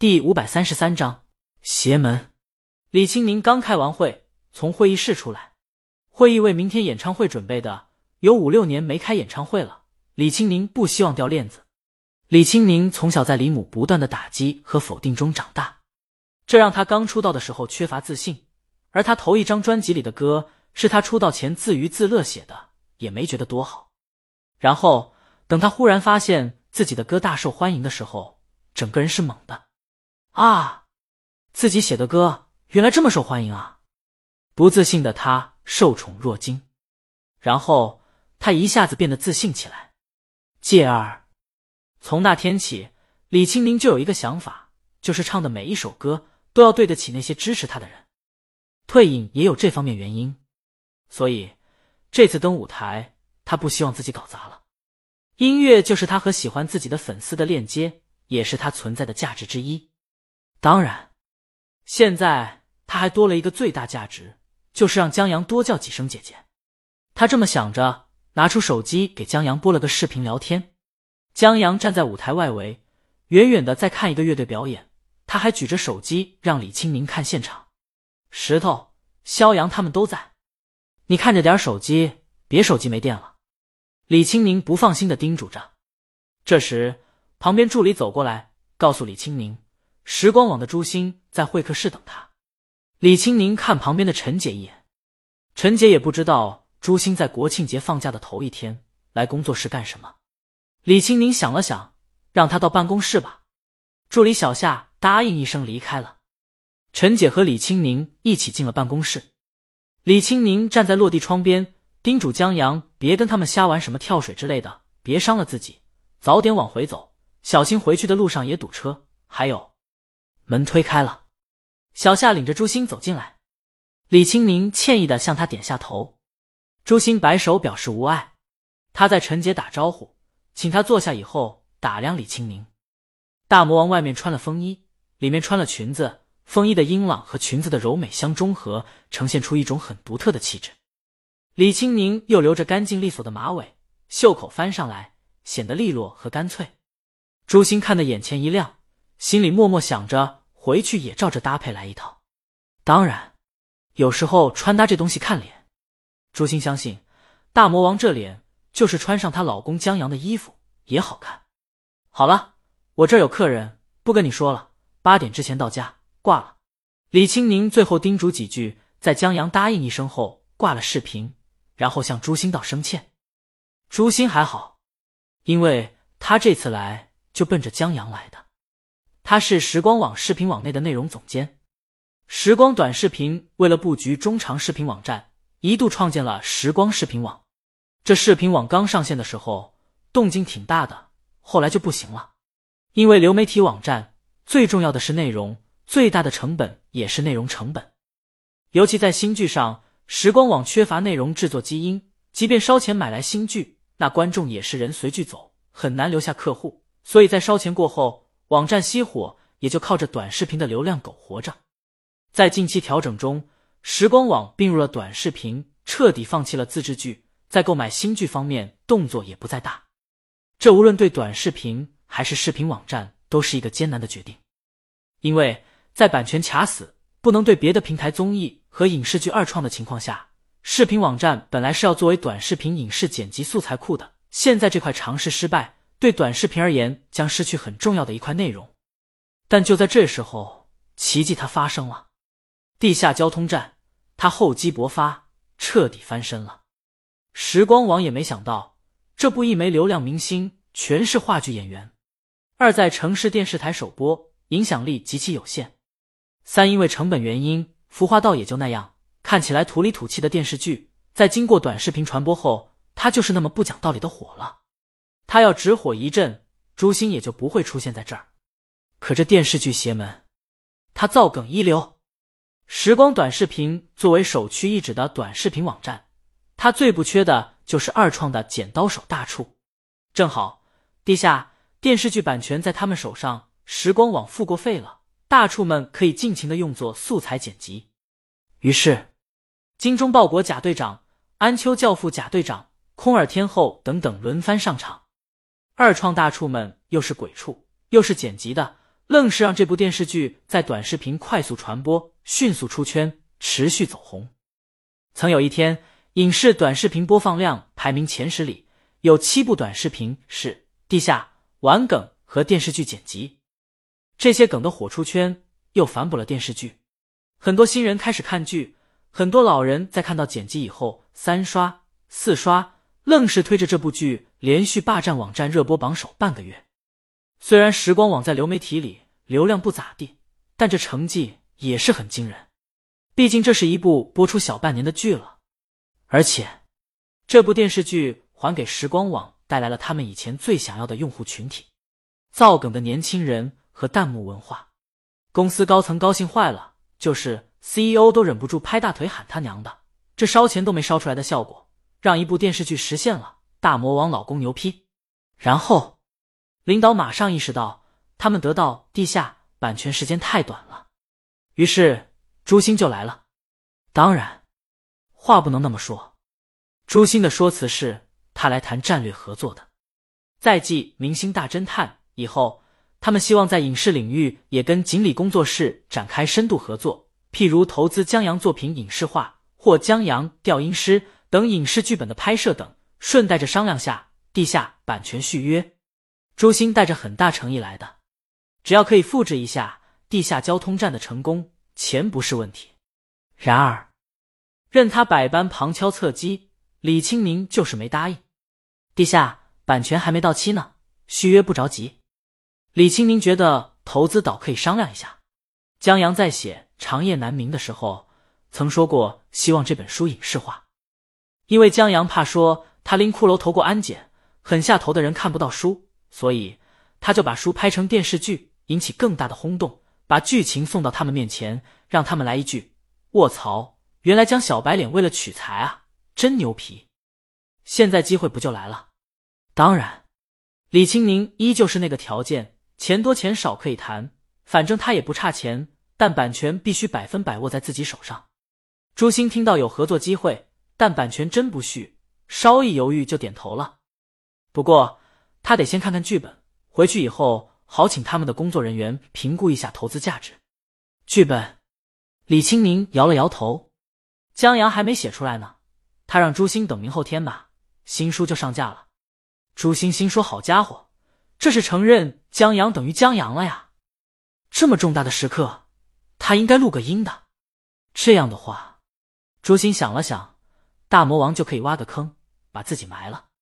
第五百三十三章邪门。李青宁刚开完会，从会议室出来。会议为明天演唱会准备的，有五六年没开演唱会了。李青宁不希望掉链子。李青宁从小在李母不断的打击和否定中长大，这让他刚出道的时候缺乏自信。而他头一张专辑里的歌是他出道前自娱自乐写的，也没觉得多好。然后等他忽然发现自己的歌大受欢迎的时候，整个人是懵的。啊，自己写的歌原来这么受欢迎啊！不自信的他受宠若惊，然后他一下子变得自信起来。继而，从那天起，李清明就有一个想法，就是唱的每一首歌都要对得起那些支持他的人。退隐也有这方面原因，所以这次登舞台，他不希望自己搞砸了。音乐就是他和喜欢自己的粉丝的链接，也是他存在的价值之一。当然，现在他还多了一个最大价值，就是让江阳多叫几声姐姐。他这么想着，拿出手机给江阳拨了个视频聊天。江阳站在舞台外围，远远的在看一个乐队表演，他还举着手机让李青宁看现场。石头、肖阳他们都在，你看着点手机，别手机没电了。李青宁不放心的叮嘱着。这时，旁边助理走过来，告诉李青宁。时光网的朱星在会客室等他。李青宁看旁边的陈姐一眼，陈姐也不知道朱星在国庆节放假的头一天来工作室干什么。李青宁想了想，让他到办公室吧。助理小夏答应一声离开了。陈姐和李青宁一起进了办公室。李青宁站在落地窗边，叮嘱江阳别跟他们瞎玩什么跳水之类的，别伤了自己，早点往回走，小心回去的路上也堵车。还有。门推开了，小夏领着朱星走进来。李青宁歉意的向他点下头，朱星摆手表示无碍。他在陈杰打招呼，请他坐下以后，打量李青宁。大魔王外面穿了风衣，里面穿了裙子，风衣的英朗和裙子的柔美相中和，呈现出一种很独特的气质。李青宁又留着干净利索的马尾，袖口翻上来，显得利落和干脆。朱星看得眼前一亮，心里默默想着。回去也照着搭配来一套。当然，有时候穿搭这东西看脸。朱星相信，大魔王这脸就是穿上她老公江阳的衣服也好看。好了，我这儿有客人，不跟你说了，八点之前到家，挂了。李青宁最后叮嘱几句，在江阳答应一声后挂了视频，然后向朱星道声歉。朱星还好，因为他这次来就奔着江阳来的。他是时光网视频网内的内容总监。时光短视频为了布局中长视频网站，一度创建了时光视频网。这视频网刚上线的时候，动静挺大的，后来就不行了。因为流媒体网站最重要的是内容，最大的成本也是内容成本。尤其在新剧上，时光网缺乏内容制作基因，即便烧钱买来新剧，那观众也是人随剧走，很难留下客户。所以在烧钱过后。网站熄火，也就靠着短视频的流量苟活着。在近期调整中，时光网并入了短视频，彻底放弃了自制剧，在购买新剧方面动作也不再大。这无论对短视频还是视频网站都是一个艰难的决定，因为在版权卡死、不能对别的平台综艺和影视剧二创的情况下，视频网站本来是要作为短视频影视剪辑素材库的，现在这块尝试失败。对短视频而言，将失去很重要的一块内容。但就在这时候，奇迹它发生了。地下交通站，它厚积薄发，彻底翻身了。时光网也没想到，这部一枚流量明星，全是话剧演员；二在城市电视台首播，影响力极其有限；三因为成本原因，服化到也就那样，看起来土里土气的电视剧，在经过短视频传播后，它就是那么不讲道理的火了。他要只火一阵，朱星也就不会出现在这儿。可这电视剧邪门，他造梗一流。时光短视频作为首屈一指的短视频网站，他最不缺的就是二创的剪刀手大处。正好地下电视剧版权在他们手上，时光网付过费了，大处们可以尽情的用作素材剪辑。于是，精忠报国贾队长、安秋教父贾队长、空耳天后等等轮番上场。二创大处们又是鬼畜，又是剪辑的，愣是让这部电视剧在短视频快速传播，迅速出圈，持续走红。曾有一天，影视短视频播放量排名前十里有七部短视频是地下玩梗和电视剧剪辑，这些梗的火出圈，又反哺了电视剧。很多新人开始看剧，很多老人在看到剪辑以后三刷四刷，愣是推着这部剧连续霸占网站热播榜首半个月。虽然时光网在流媒体里流量不咋地，但这成绩也是很惊人。毕竟这是一部播出小半年的剧了，而且这部电视剧还给时光网带来了他们以前最想要的用户群体——造梗的年轻人和弹幕文化。公司高层高兴坏了，就是 CEO 都忍不住拍大腿喊他娘的！这烧钱都没烧出来的效果，让一部电视剧实现了，大魔王老公牛批。然后。领导马上意识到，他们得到地下版权时间太短了，于是朱星就来了。当然，话不能那么说。朱星的说辞是他来谈战略合作的。在继《明星大侦探》以后，他们希望在影视领域也跟锦鲤工作室展开深度合作，譬如投资江阳作品影视化或江阳调音师等影视剧本的拍摄等，顺带着商量下地下版权续约。朱星带着很大诚意来的，只要可以复制一下地下交通站的成功，钱不是问题。然而，任他百般旁敲侧击，李清明就是没答应。地下版权还没到期呢，续约不着急。李清明觉得投资倒可以商量一下。江阳在写《长夜难明》的时候，曾说过希望这本书影视化，因为江阳怕说他拎骷髅头过安检，狠下头的人看不到书。所以，他就把书拍成电视剧，引起更大的轰动，把剧情送到他们面前，让他们来一句：“卧槽！原来江小白脸为了取材啊，真牛皮！”现在机会不就来了？当然，李青宁依旧是那个条件，钱多钱少可以谈，反正他也不差钱，但版权必须百分百握在自己手上。朱星听到有合作机会，但版权真不续，稍一犹豫就点头了。不过。他得先看看剧本，回去以后好请他们的工作人员评估一下投资价值。剧本，李清明摇了摇头。江阳还没写出来呢，他让朱星等明后天吧，新书就上架了。朱星心说：“好家伙，这是承认江阳等于江阳了呀！这么重大的时刻，他应该录个音的。这样的话，朱星想了想，大魔王就可以挖个坑，把自己埋了。”